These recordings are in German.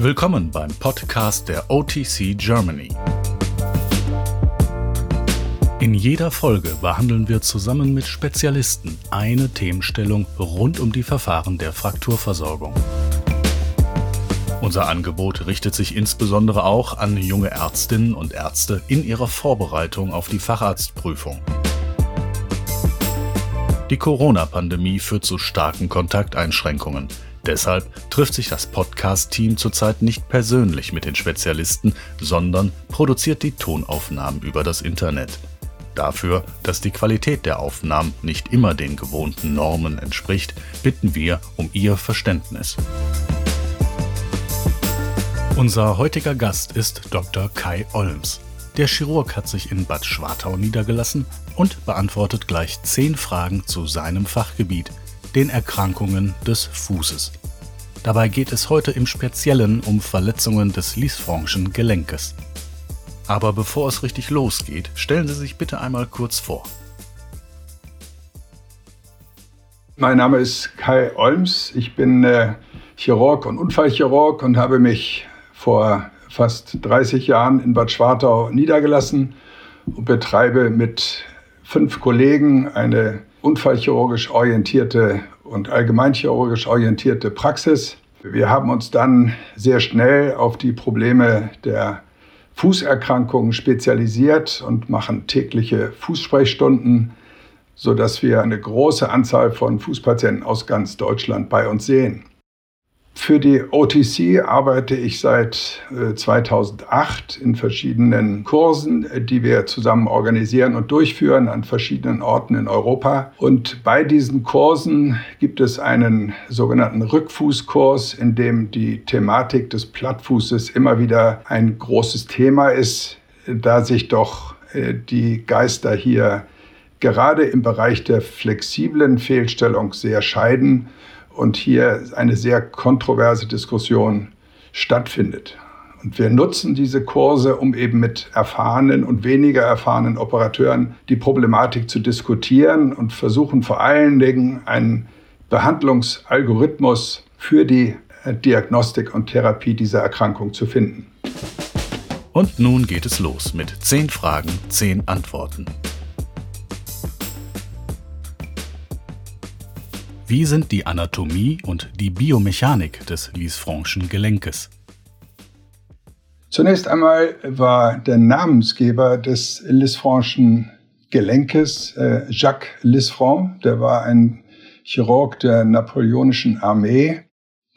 Willkommen beim Podcast der OTC Germany. In jeder Folge behandeln wir zusammen mit Spezialisten eine Themenstellung rund um die Verfahren der Frakturversorgung. Unser Angebot richtet sich insbesondere auch an junge Ärztinnen und Ärzte in ihrer Vorbereitung auf die Facharztprüfung. Die Corona-Pandemie führt zu starken Kontakteinschränkungen. Deshalb trifft sich das Podcast-Team zurzeit nicht persönlich mit den Spezialisten, sondern produziert die Tonaufnahmen über das Internet. Dafür, dass die Qualität der Aufnahmen nicht immer den gewohnten Normen entspricht, bitten wir um Ihr Verständnis. Unser heutiger Gast ist Dr. Kai Olms. Der Chirurg hat sich in Bad Schwartau niedergelassen und beantwortet gleich zehn Fragen zu seinem Fachgebiet, den Erkrankungen des Fußes. Dabei geht es heute im Speziellen um Verletzungen des Lisfranchen Gelenkes. Aber bevor es richtig losgeht, stellen Sie sich bitte einmal kurz vor. Mein Name ist Kai Olms. Ich bin äh, Chirurg und Unfallchirurg und habe mich vor fast 30 Jahren in Bad Schwartau niedergelassen und betreibe mit fünf Kollegen eine unfallchirurgisch orientierte und allgemeinchirurgisch orientierte Praxis. Wir haben uns dann sehr schnell auf die Probleme der Fußerkrankungen spezialisiert und machen tägliche Fußsprechstunden, sodass wir eine große Anzahl von Fußpatienten aus ganz Deutschland bei uns sehen. Für die OTC arbeite ich seit 2008 äh, in verschiedenen Kursen, die wir zusammen organisieren und durchführen an verschiedenen Orten in Europa. Und bei diesen Kursen gibt es einen sogenannten Rückfußkurs, in dem die Thematik des Plattfußes immer wieder ein großes Thema ist, da sich doch äh, die Geister hier gerade im Bereich der flexiblen Fehlstellung sehr scheiden und hier eine sehr kontroverse Diskussion stattfindet. Und wir nutzen diese Kurse, um eben mit erfahrenen und weniger erfahrenen Operateuren die Problematik zu diskutieren und versuchen vor allen Dingen einen Behandlungsalgorithmus für die Diagnostik und Therapie dieser Erkrankung zu finden. Und nun geht es los mit zehn Fragen, zehn Antworten. Wie sind die Anatomie und die Biomechanik des Lisfranchen Gelenkes? Zunächst einmal war der Namensgeber des Lisfranchen Gelenkes äh, Jacques Lisfranc. Der war ein Chirurg der napoleonischen Armee.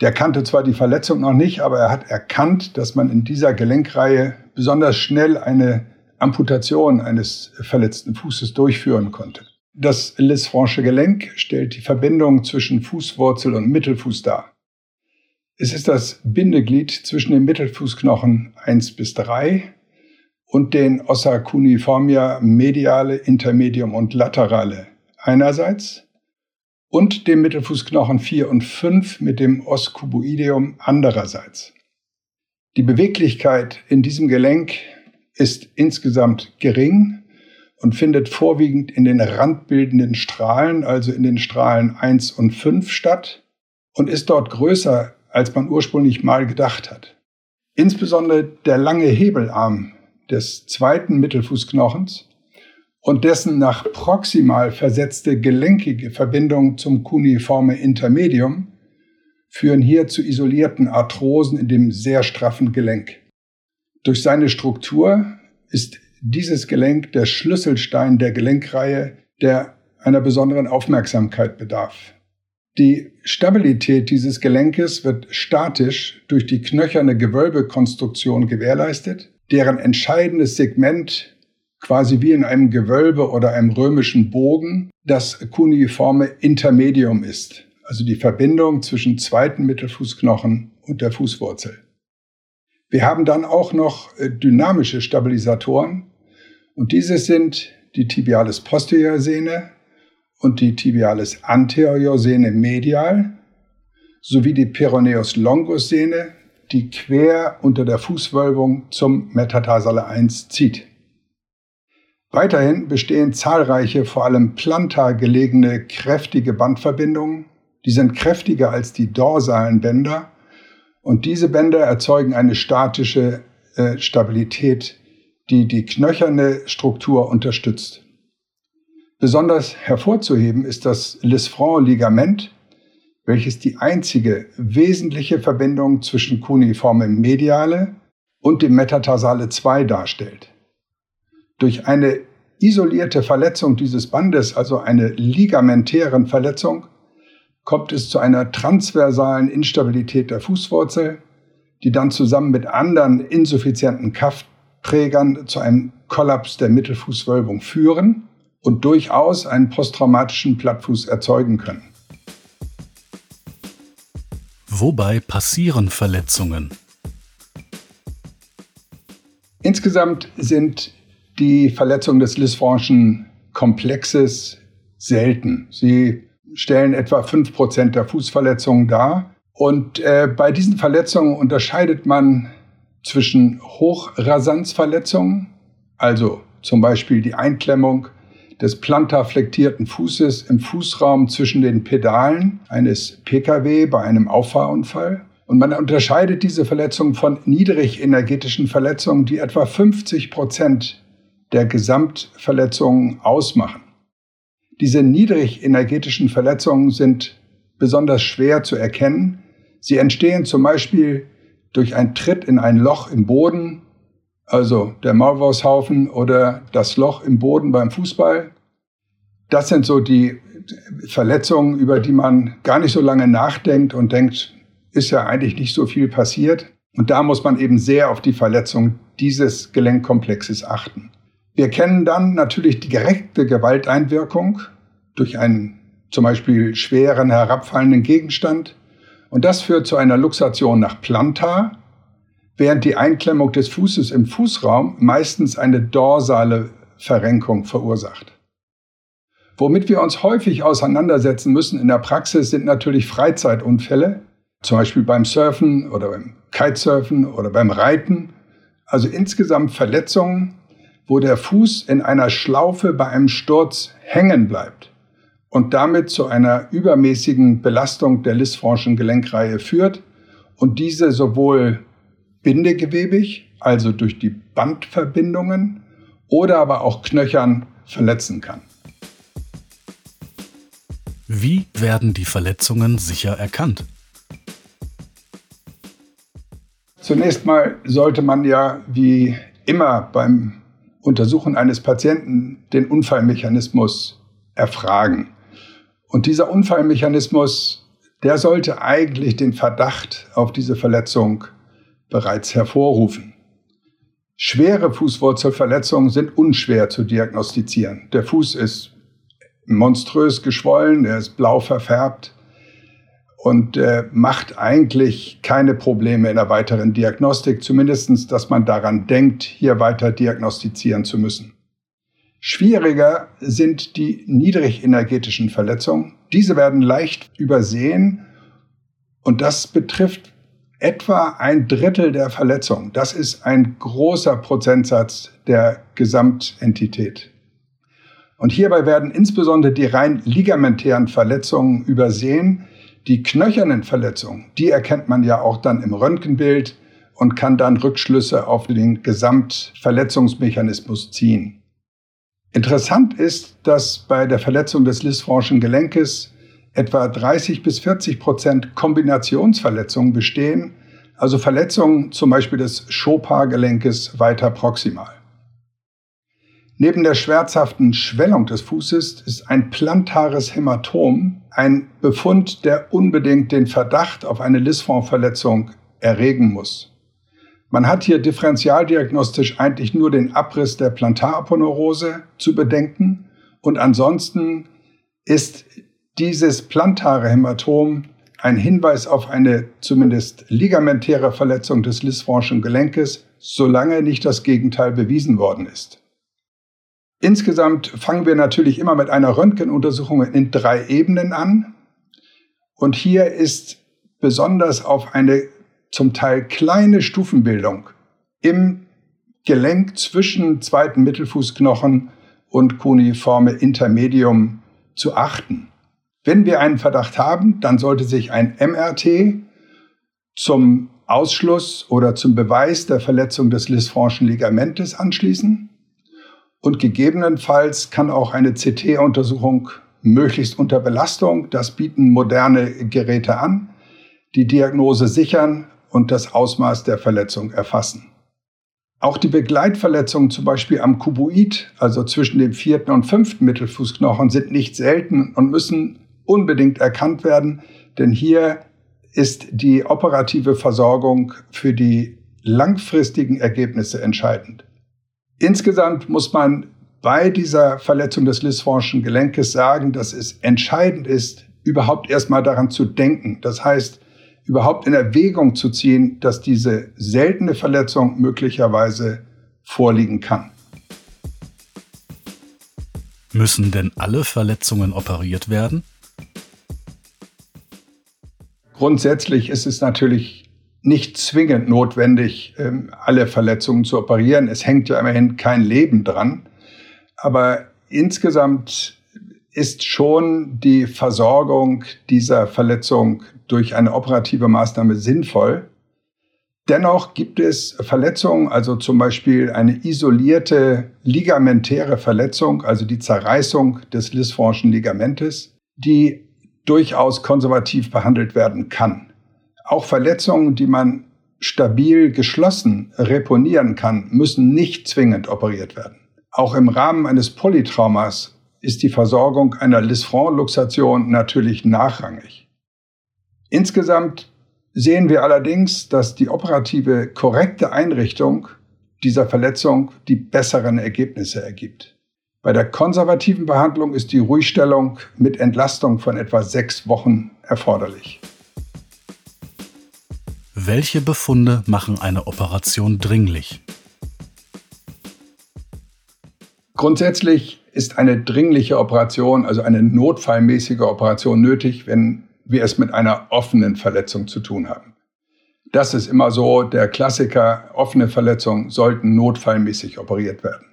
Der kannte zwar die Verletzung noch nicht, aber er hat erkannt, dass man in dieser Gelenkreihe besonders schnell eine Amputation eines verletzten Fußes durchführen konnte. Das Lisfranche Gelenk stellt die Verbindung zwischen Fußwurzel und Mittelfuß dar. Es ist das Bindeglied zwischen den Mittelfußknochen 1 bis 3 und den Ossa cuneiformia mediale, intermedium und laterale einerseits und dem Mittelfußknochen 4 und 5 mit dem Os cuboideum andererseits. Die Beweglichkeit in diesem Gelenk ist insgesamt gering und findet vorwiegend in den randbildenden Strahlen, also in den Strahlen 1 und 5 statt und ist dort größer, als man ursprünglich mal gedacht hat. Insbesondere der lange Hebelarm des zweiten Mittelfußknochens und dessen nach proximal versetzte gelenkige Verbindung zum cuneiforme Intermedium führen hier zu isolierten Arthrosen in dem sehr straffen Gelenk. Durch seine Struktur ist dieses Gelenk der Schlüsselstein der Gelenkreihe, der einer besonderen Aufmerksamkeit bedarf. Die Stabilität dieses Gelenkes wird statisch durch die knöcherne Gewölbekonstruktion gewährleistet, deren entscheidendes Segment quasi wie in einem Gewölbe oder einem römischen Bogen das kuniforme Intermedium ist, also die Verbindung zwischen zweiten Mittelfußknochen und der Fußwurzel. Wir haben dann auch noch äh, dynamische Stabilisatoren, und diese sind die Tibialis posterior Sehne und die Tibialis anterior Sehne medial sowie die Peroneus longus Sehne, die quer unter der Fußwölbung zum Metatarsale 1 zieht. Weiterhin bestehen zahlreiche, vor allem plantar gelegene, kräftige Bandverbindungen. Die sind kräftiger als die dorsalen Bänder Und diese Bänder erzeugen eine statische äh, Stabilität, die die knöcherne Struktur unterstützt. Besonders hervorzuheben ist das Lisfranc-Ligament, welches die einzige wesentliche Verbindung zwischen Cuneiforme mediale und dem Metatarsale 2 darstellt. Durch eine isolierte Verletzung dieses Bandes, also eine ligamentären Verletzung, kommt es zu einer transversalen Instabilität der Fußwurzel, die dann zusammen mit anderen insuffizienten Kraftprägern zu einem Kollaps der Mittelfußwölbung führen und durchaus einen posttraumatischen Plattfuß erzeugen können. Wobei passieren Verletzungen? Insgesamt sind die Verletzungen des Lisfranchen Komplexes selten. Sie stellen etwa fünf Prozent der Fußverletzungen dar. Und äh, bei diesen Verletzungen unterscheidet man zwischen Hochrasanzverletzungen, also zum Beispiel die Einklemmung des plantarflektierten Fußes im Fußraum zwischen den Pedalen eines Pkw bei einem Auffahrunfall. Und man unterscheidet diese Verletzungen von niedrigenergetischen Verletzungen, die etwa 50 Prozent der Gesamtverletzungen ausmachen. Diese niedrigenergetischen Verletzungen sind besonders schwer zu erkennen. Sie entstehen zum Beispiel durch einen Tritt in ein Loch im Boden also der Maulwurfshaufen oder das Loch im Boden beim Fußball. Das sind so die Verletzungen, über die man gar nicht so lange nachdenkt und denkt, ist ja eigentlich nicht so viel passiert. Und da muss man eben sehr auf die Verletzung dieses Gelenkkomplexes achten. Wir kennen dann natürlich die direkte Gewalteinwirkung durch einen zum Beispiel schweren herabfallenden Gegenstand. Und das führt zu einer Luxation nach Plantar, während die Einklemmung des Fußes im Fußraum meistens eine dorsale Verrenkung verursacht. Womit wir uns häufig auseinandersetzen müssen in der Praxis sind natürlich Freizeitunfälle, zum Beispiel beim Surfen oder beim Kitesurfen oder beim Reiten. Also insgesamt Verletzungen, wo der Fuß in einer Schlaufe bei einem Sturz hängen bleibt und damit zu einer übermäßigen Belastung der Lisfranchen Gelenkreihe führt und diese sowohl bindegewebig, also durch die Bandverbindungen, oder aber auch knöchern verletzen kann. Wie werden die Verletzungen sicher erkannt? Zunächst mal sollte man ja wie immer beim Untersuchen eines Patienten den Unfallmechanismus erfragen. Und dieser Unfallmechanismus, der sollte eigentlich den Verdacht auf diese Verletzung bereits hervorrufen. Schwere Fußwurzelverletzungen sind unschwer zu diagnostizieren. Der Fuß ist monströs geschwollen, er ist blau verfärbt und äh, macht eigentlich keine Probleme in der weiteren Diagnostik, zumindest, dass man daran denkt, hier weiter diagnostizieren zu müssen. Schwieriger sind die niedrigenergetischen Verletzungen. Diese werden leicht übersehen und das betrifft etwa ein Drittel der Verletzungen. Das ist ein großer Prozentsatz der Gesamtentität. Und hierbei werden insbesondere die rein ligamentären Verletzungen übersehen. Die knöchernen Verletzungen, die erkennt man ja auch dann im Röntgenbild und kann dann Rückschlüsse auf den Gesamtverletzungsmechanismus ziehen. Interessant ist, dass bei der Verletzung des Lisfranchen Gelenkes etwa 30 bis 40 Prozent Kombinationsverletzungen bestehen, also Verletzungen zum Beispiel des Chopin-Gelenkes weiter proximal. Neben der schmerzhaften Schwellung des Fußes ist ein plantares Hämatom ein Befund, der unbedingt den Verdacht auf eine Lisfranc-Verletzung erregen muss. Man hat hier differentialdiagnostisch eigentlich nur den Abriss der Plantaraponeurose zu bedenken und ansonsten ist dieses plantare Hämatom ein Hinweis auf eine zumindest ligamentäre Verletzung des Lisfranchen Gelenkes, solange nicht das Gegenteil bewiesen worden ist. Insgesamt fangen wir natürlich immer mit einer Röntgenuntersuchung in drei Ebenen an. Und hier ist besonders auf eine zum Teil kleine Stufenbildung im Gelenk zwischen zweiten Mittelfußknochen und Cuneiforme Intermedium zu achten. Wenn wir einen Verdacht haben, dann sollte sich ein MRT zum Ausschluss oder zum Beweis der Verletzung des Lisfranchen Ligamentes anschließen. Und gegebenenfalls kann auch eine CT-Untersuchung möglichst unter Belastung, das bieten moderne Geräte an, die Diagnose sichern und das Ausmaß der Verletzung erfassen. Auch die Begleitverletzungen zum Beispiel am Kuboid, also zwischen dem vierten und fünften Mittelfußknochen, sind nicht selten und müssen unbedingt erkannt werden, denn hier ist die operative Versorgung für die langfristigen Ergebnisse entscheidend. Insgesamt muss man bei dieser Verletzung des Lisfranchen Gelenkes sagen, dass es entscheidend ist, überhaupt erstmal daran zu denken. Das heißt, überhaupt in Erwägung zu ziehen, dass diese seltene Verletzung möglicherweise vorliegen kann. Müssen denn alle Verletzungen operiert werden? Grundsätzlich ist es natürlich nicht zwingend notwendig, ähm, alle Verletzungen zu operieren. Es hängt ja immerhin kein Leben dran. Aber insgesamt ist schon die Versorgung dieser Verletzung durch eine operative Maßnahme sinnvoll. Dennoch gibt es Verletzungen, also zum Beispiel eine isolierte ligamentäre Verletzung, also die Zerreißung des Lisfranchen Ligamentes, die durchaus konservativ behandelt werden kann. Auch Verletzungen, die man stabil geschlossen reponieren kann, müssen nicht zwingend operiert werden. Auch im Rahmen eines Polytraumas ist die Versorgung einer Lisfranc-Luxation natürlich nachrangig. Insgesamt sehen wir allerdings, dass die operative korrekte Einrichtung dieser Verletzung die besseren Ergebnisse ergibt. Bei der konservativen Behandlung ist die Ruhigstellung mit Entlastung von etwa sechs Wochen erforderlich. Welche Befunde machen eine Operation dringlich? Grundsätzlich ist eine dringliche Operation, also eine notfallmäßige Operation nötig, wenn wir es mit einer offenen Verletzung zu tun haben. Das ist immer so der Klassiker, offene Verletzungen sollten notfallmäßig operiert werden.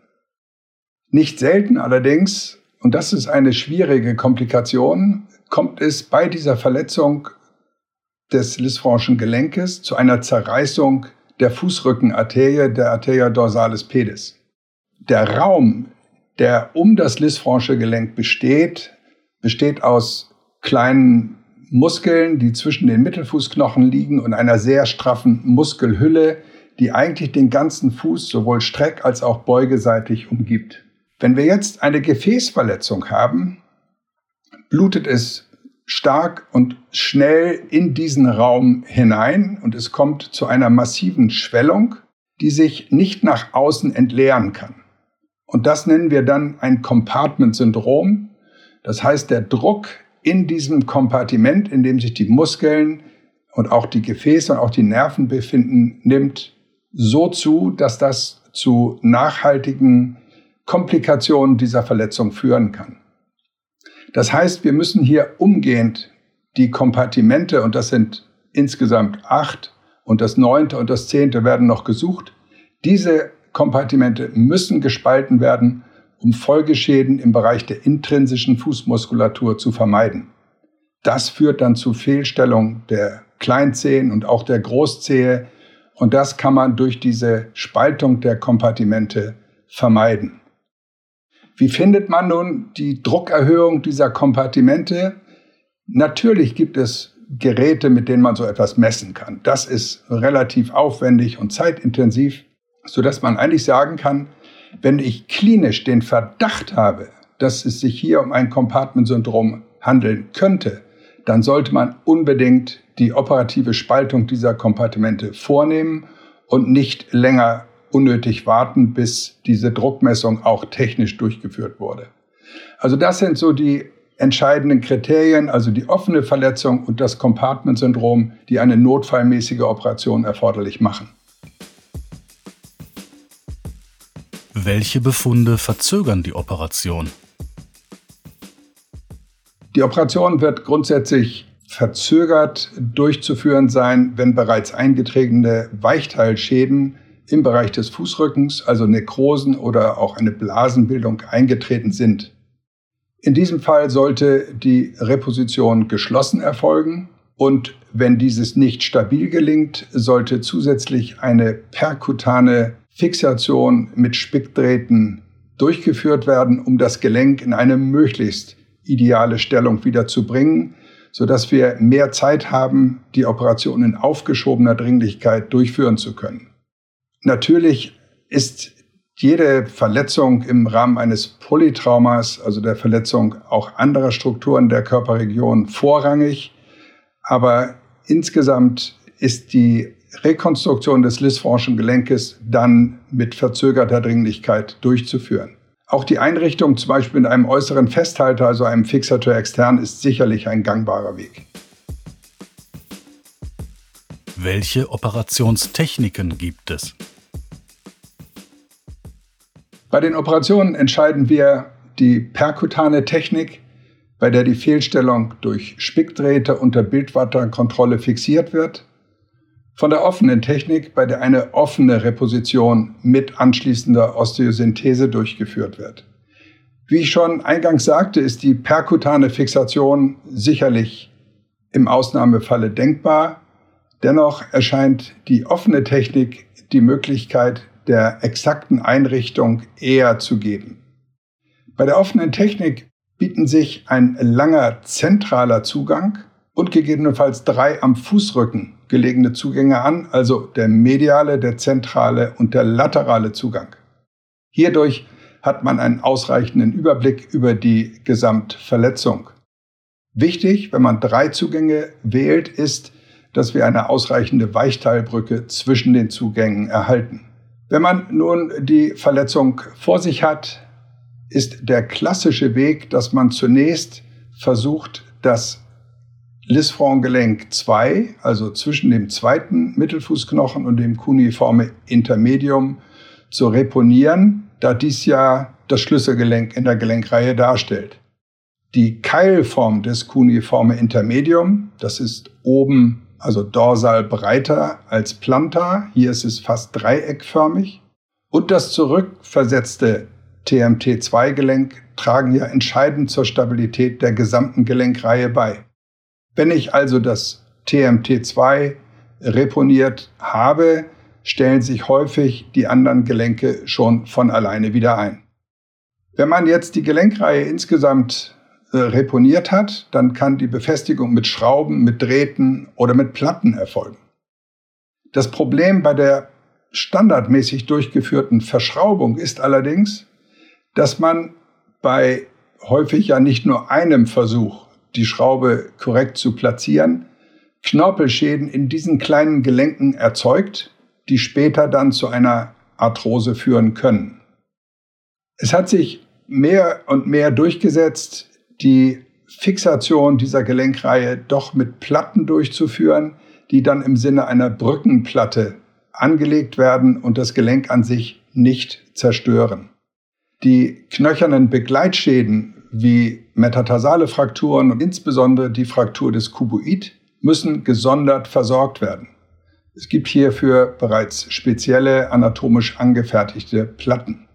Nicht selten allerdings, und das ist eine schwierige Komplikation, kommt es bei dieser Verletzung des Lisfranchen Gelenkes zu einer Zerreißung der Fußrückenarterie, der Arteria dorsalis pedis. Der Raum, der um das Lisfranche Gelenk besteht, besteht aus kleinen Muskeln, die zwischen den Mittelfußknochen liegen und einer sehr straffen Muskelhülle, die eigentlich den ganzen Fuß sowohl streck- als auch beugeseitig umgibt. Wenn wir jetzt eine Gefäßverletzung haben, blutet es stark und schnell in diesen Raum hinein und es kommt zu einer massiven Schwellung, die sich nicht nach außen entleeren kann. Und das nennen wir dann ein Compartment-Syndrom. Das heißt, der Druck in diesem Kompartiment, in dem sich die Muskeln und auch die Gefäße und auch die Nerven befinden, nimmt so zu, dass das zu nachhaltigen Komplikationen dieser Verletzung führen kann. Das heißt, wir müssen hier umgehend die Kompartimente, und das sind insgesamt acht, und das neunte und das zehnte werden noch gesucht, diese Kompartimente müssen gespalten werden, um Folgeschäden im Bereich der intrinsischen Fußmuskulatur zu vermeiden. Das führt dann zu Fehlstellung der Kleinzehen und auch der Großzehe und das kann man durch diese Spaltung der Kompartimente vermeiden. Wie findet man nun die Druckerhöhung dieser Kompartimente? Natürlich gibt es Geräte, mit denen man so etwas messen kann. Das ist relativ aufwendig und zeitintensiv, sodass man eigentlich sagen kann, wenn ich klinisch den Verdacht habe, dass es sich hier um ein Compartment-Syndrom handeln könnte, dann sollte man unbedingt die operative Spaltung dieser Kompartimente vornehmen und nicht länger unnötig warten, bis diese Druckmessung auch technisch durchgeführt wurde. Also das sind so die entscheidenden Kriterien, also die offene Verletzung und das Compartment-Syndrom, die eine notfallmäßige Operation erforderlich machen. Welche Befunde verzögern die Operation? Die Operation wird grundsätzlich verzögert durchzuführen sein, wenn bereits eingetretene Weichteilschäden im Bereich des Fußrückens, also Nekrosen oder auch eine Blasenbildung eingetreten sind. In diesem Fall sollte die Reposition geschlossen erfolgen Und wenn dieses nicht stabil gelingt, sollte zusätzlich eine perkutane Fixation mit Spickdrähten durchgeführt werden, um das Gelenk in eine möglichst ideale Stellung wieder zu bringen, sodass wir mehr Zeit haben, die Operation in aufgeschobener Dringlichkeit durchführen zu können. Natürlich ist jede Verletzung im Rahmen eines Polytraumas, also der Verletzung auch anderer Strukturen der Körperregion, vorrangig. Aber insgesamt ist die Rekonstruktion des Lisfranchen Gelenkes dann mit verzögerter Dringlichkeit durchzuführen. Auch die Einrichtung zum Beispiel mit einem äußeren Festhalter, also einem Fixateur extern, ist sicherlich ein gangbarer Weg. Welche Operationstechniken gibt es? Bei den Operationen entscheiden wir die perkutane Technik, bei der die Fehlstellung durch Spickdrähte unter Bildwatterkontrolle fixiert wird, von der offenen Technik, bei der eine offene Reposition mit anschließender Osteosynthese durchgeführt wird. Wie ich schon eingangs sagte, ist die perkutane Fixation sicherlich im Ausnahmefalle denkbar. Dennoch erscheint die offene Technik die Möglichkeit, der exakten Einrichtung eher zu geben. Bei der offenen Technik bieten sich ein langer zentraler Zugang und gegebenenfalls drei am Fußrücken gelegene Zugänge an, also der mediale, der zentrale und der laterale Zugang. Hierdurch hat man einen ausreichenden Überblick über die Gesamtverletzung. Wichtig, wenn man drei Zugänge wählt, ist, dass wir eine ausreichende Weichteilbrücke zwischen den Zugängen erhalten. Wenn man nun die Verletzung vor sich hat, ist der klassische Weg, dass man zunächst versucht, das Lisfranc-Gelenk 2, also zwischen dem zweiten Mittelfußknochen und dem cuneiforme Intermedium, zu reponieren, da dies ja das Schlüsselgelenk in der Gelenkreihe darstellt. Die Keilform des cuneiforme Intermedium, das ist oben also dorsal breiter als plantar. Hier ist es fast dreieckförmig. Und das zurückversetzte TMT2-Gelenk tragen ja entscheidend zur Stabilität der gesamten Gelenkreihe bei. Wenn ich also das TMT2 reponiert habe, stellen sich häufig die anderen Gelenke schon von alleine wieder ein. Wenn man jetzt die Gelenkreihe insgesamt äh, reponiert hat, dann kann die Befestigung mit Schrauben, mit Drähten oder mit Platten erfolgen. Das Problem bei der standardmäßig durchgeführten Verschraubung ist allerdings, dass man bei häufig ja nicht nur einem Versuch, die Schraube korrekt zu platzieren, Knorpelschäden in diesen kleinen Gelenken erzeugt, die später dann zu einer Arthrose führen können. Es hat sich mehr und mehr durchgesetzt, die Fixation dieser Gelenkreihe doch mit Platten durchzuführen, die dann im Sinne einer Brückenplatte angelegt werden und das Gelenk an sich nicht zerstören. Die knöchernen Begleitschäden wie metatarsale Frakturen und insbesondere die Fraktur des Kuboid müssen gesondert versorgt werden. Es gibt hierfür bereits spezielle anatomisch angefertigte Platten.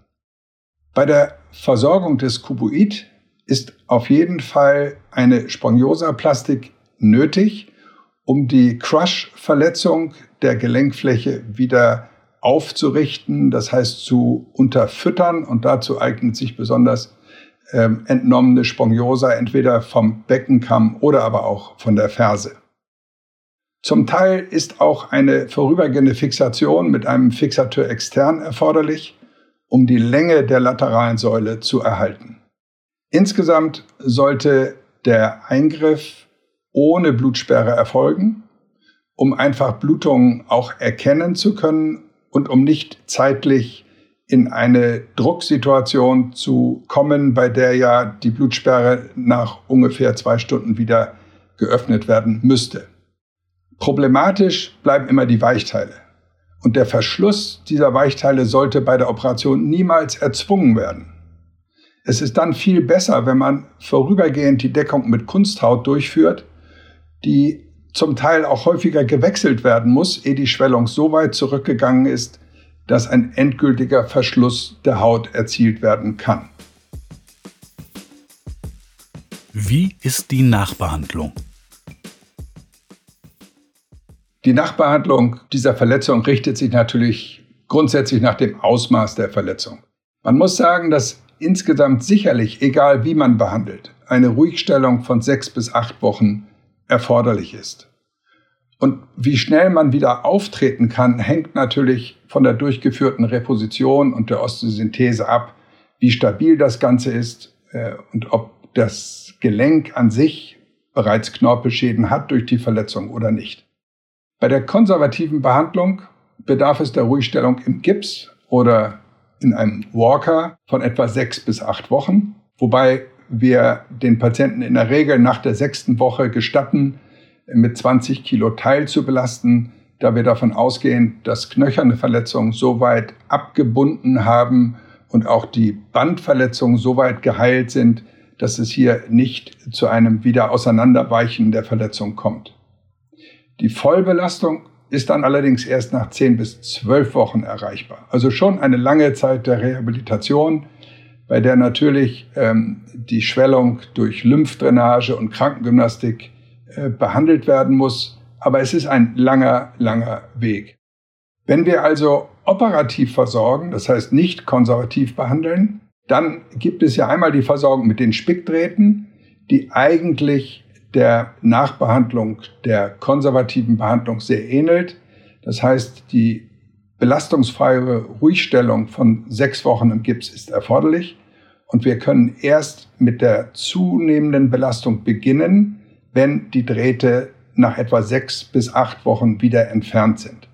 Bei der Versorgung des Kuboid ist auf jeden Fall eine Spongiosaplastik nötig, um die Crush-Verletzung der Gelenkfläche wieder aufzurichten, das heißt zu unterfüttern. Und dazu eignet sich besonders ähm, entnommene Spongiosa entweder vom Beckenkamm oder aber auch von der Ferse. Zum Teil ist auch eine vorübergehende Fixation mit einem Fixateur extern erforderlich, um die Länge der lateralen Säule zu erhalten. Insgesamt sollte der Eingriff ohne Blutsperre erfolgen, um einfach Blutungen auch erkennen zu können und um nicht zeitlich in eine Drucksituation zu kommen, bei der ja die Blutsperre nach ungefähr zwei Stunden wieder geöffnet werden müsste. Problematisch bleiben immer die Weichteile. Und der Verschluss dieser Weichteile sollte bei der Operation niemals erzwungen werden. Es ist dann viel besser, wenn man vorübergehend die Deckung mit Kunsthaut durchführt, die zum Teil auch häufiger gewechselt werden muss, ehe die Schwellung so weit zurückgegangen ist, dass ein endgültiger Verschluss der Haut erzielt werden kann. Wie ist die Nachbehandlung? Die Nachbehandlung dieser Verletzung richtet sich natürlich grundsätzlich nach dem Ausmaß der Verletzung. Man muss sagen, dass insgesamt sicherlich, egal wie man behandelt, eine Ruhigstellung von sechs bis acht Wochen erforderlich ist. Und wie schnell man wieder auftreten kann, hängt natürlich von der durchgeführten Reposition und der Osteosynthese ab, wie stabil das Ganze ist äh, und ob das Gelenk an sich bereits Knorpelschäden hat durch die Verletzung oder nicht. Bei der konservativen Behandlung bedarf es der Ruhigstellung im Gips oder in einem Walker von etwa sechs bis acht Wochen, wobei wir den Patienten in der Regel nach der sechsten Woche gestatten, mit 20 Kilo Teil zu belasten, da wir davon ausgehen, dass knöcherne Verletzungen so weit abgebunden haben und auch die Bandverletzungen so weit geheilt sind, dass es hier nicht zu einem Wiederauseinanderweichen der Verletzung kommt. Die Vollbelastung ist dann allerdings erst nach 10 bis 12 Wochen erreichbar. Also schon eine lange Zeit der Rehabilitation, bei der natürlich ähm, die Schwellung durch Lymphdrainage und Krankengymnastik behandelt werden muss. Aber es ist ein langer, langer Weg. Wenn wir also operativ versorgen, das heißt nicht konservativ behandeln, dann gibt es ja einmal die Versorgung mit den Spickdrähten, die eigentlich der Nachbehandlung der konservativen Behandlung sehr ähnelt. Das heißt, die belastungsfreie Ruhigstellung von sechs Wochen im Gips ist erforderlich. Und wir können erst mit der zunehmenden Belastung beginnen, wenn die Drähte nach etwa sechs bis acht Wochen wieder entfernt sind.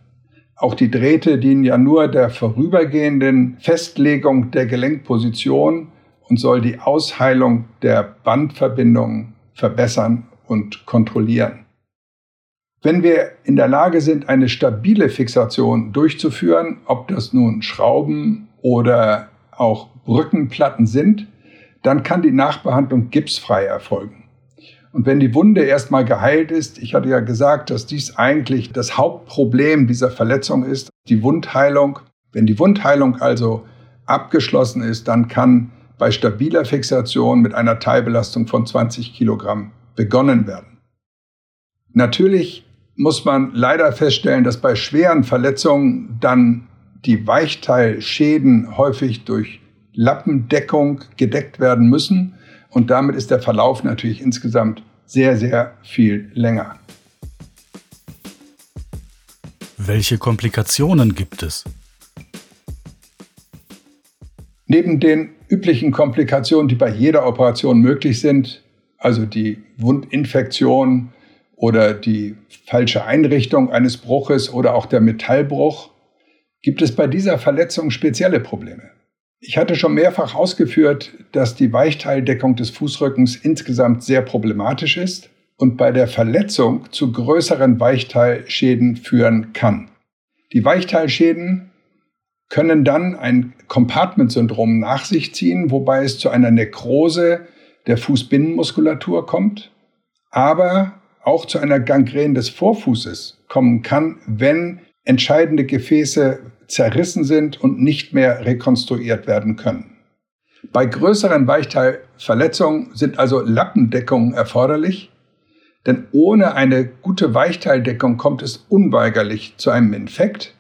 Auch die Drähte dienen ja nur der vorübergehenden Festlegung der Gelenkposition und soll die Ausheilung der Bandverbindungen verbessern und kontrollieren. Wenn wir in der Lage sind, eine stabile Fixation durchzuführen, ob das nun Schrauben oder auch Brückenplatten sind, dann kann die Nachbehandlung gipsfrei erfolgen. Und wenn die Wunde erstmal geheilt ist, ich hatte ja gesagt, dass dies eigentlich das Hauptproblem dieser Verletzung ist, die Wundheilung. Wenn die Wundheilung also abgeschlossen ist, dann kann bei stabiler Fixation mit einer Teilbelastung von 20 Kilogramm begonnen werden. Natürlich muss man leider feststellen, dass bei schweren Verletzungen dann die Weichteilschäden häufig durch Lappendeckung gedeckt werden müssen. Und damit ist der Verlauf natürlich insgesamt sehr, sehr viel länger. Welche Komplikationen gibt es? Neben den üblichen Komplikationen, die bei jeder Operation möglich sind, also die Wundinfektion oder die falsche Einrichtung eines Bruches oder auch der Metallbruch, gibt es bei dieser Verletzung spezielle Probleme. Ich hatte schon mehrfach ausgeführt, dass die Weichteildeckung des Fußrückens insgesamt sehr problematisch ist und bei der Verletzung zu größeren Weichteilschäden führen kann. Die Weichteilschäden können dann ein Compartment-Syndrom nach sich ziehen, wobei es zu einer Nekrose der Fußbinnenmuskulatur kommt, aber auch zu einer Gangren des Vorfußes kommen kann, wenn entscheidende Gefäße zerrissen sind und nicht mehr rekonstruiert werden können. Bei größeren Weichteilverletzungen sind also Lappendeckungen erforderlich, denn ohne eine gute Weichteildeckung kommt es unweigerlich zu einem Infekt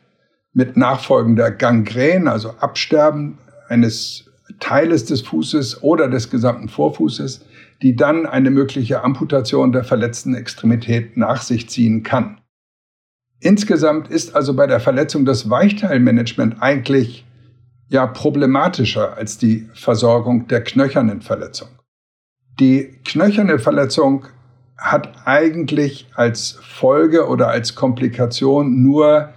mit nachfolgender Gangrän, also Absterben eines Teiles des Fußes oder des gesamten Vorfußes, die dann eine mögliche Amputation der verletzten Extremität nach sich ziehen kann. Insgesamt ist also bei der Verletzung das Weichteilmanagement eigentlich ja problematischer als die Versorgung der knöchernen Verletzung. Die knöcherne Verletzung hat eigentlich als Folge oder als Komplikation nur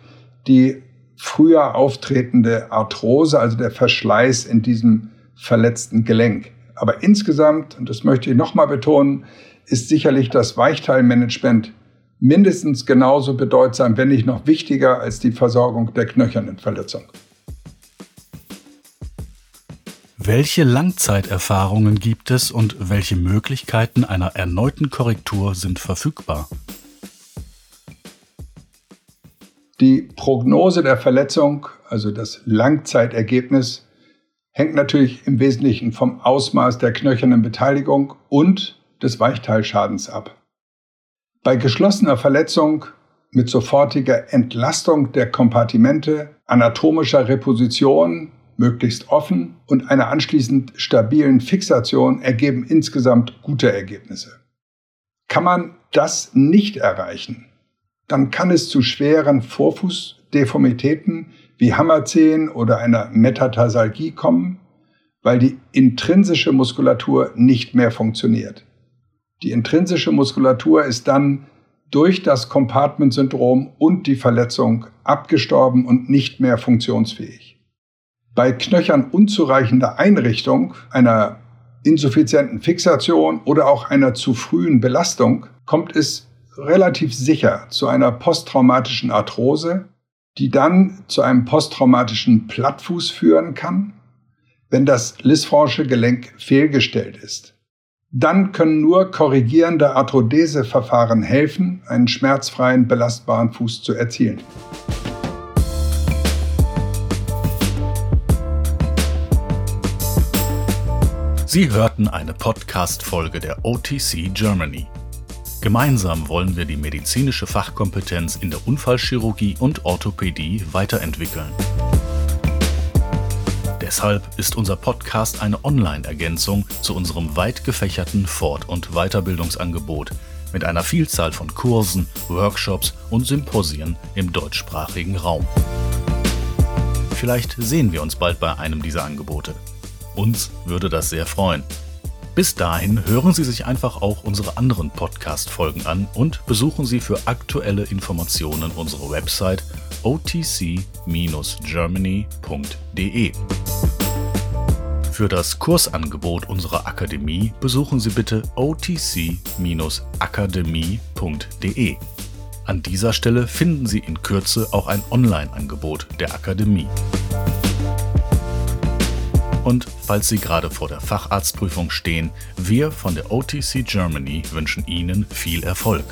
die früher auftretende Arthrose, also der Verschleiß in diesem verletzten Gelenk. Aber insgesamt, und das möchte ich nochmal betonen, ist sicherlich das Weichteilmanagement mindestens genauso bedeutsam, wenn nicht noch wichtiger als die Versorgung der knöchernen Verletzung. Welche Langzeiterfahrungen gibt es und welche Möglichkeiten einer erneuten Korrektur sind verfügbar? Die Prognose der Verletzung, also das Langzeitergebnis, hängt natürlich im Wesentlichen vom Ausmaß der knöchernen Beteiligung und des Weichteilschadens ab. Bei geschlossener Verletzung mit sofortiger Entlastung der Kompartimente, anatomischer Reposition, möglichst offen und einer anschließend stabilen Fixation ergeben insgesamt gute Ergebnisse. Kann man das nicht erreichen, dann kann es zu schweren Vorfußdeformitäten wie Hammerzehen oder einer Metatarsalgie kommen, weil die intrinsische Muskulatur nicht mehr funktioniert. Die intrinsische Muskulatur ist dann durch das Compartment-Syndrom und die Verletzung abgestorben und nicht mehr funktionsfähig. Bei Knöchern unzureichender Einrichtung, einer insuffizienten Fixation oder auch einer zu frühen Belastung kommt es relativ sicher zu einer posttraumatischen Arthrose, die dann zu einem posttraumatischen Plattfuß führen kann, wenn das Lisfranche Gelenk fehlgestellt ist. Dann können nur korrigierende Arthrodeseverfahren helfen, einen schmerzfreien, belastbaren Fuß zu erzielen. Sie hörten eine Podcast-Folge der OTC Germany. Gemeinsam wollen wir die medizinische Fachkompetenz in der Unfallchirurgie und Orthopädie weiterentwickeln. Deshalb ist unser Podcast eine Online-Ergänzung zu unserem weit gefächerten Fort- und Weiterbildungsangebot mit einer Vielzahl von Kursen, Workshops und Symposien im deutschsprachigen Raum. Vielleicht sehen wir uns bald bei einem dieser Angebote. Uns würde das sehr freuen. Bis dahin hören Sie sich einfach auch unsere anderen Podcast-Folgen an und besuchen Sie für aktuelle Informationen unsere Website otc-germany.de. Für das Kursangebot unserer Akademie besuchen Sie bitte otc-akademie.de. An dieser Stelle finden Sie in Kürze auch ein Online-Angebot der Akademie. Und falls Sie gerade vor der Facharztprüfung stehen, wir von der OTC Germany wünschen Ihnen viel Erfolg.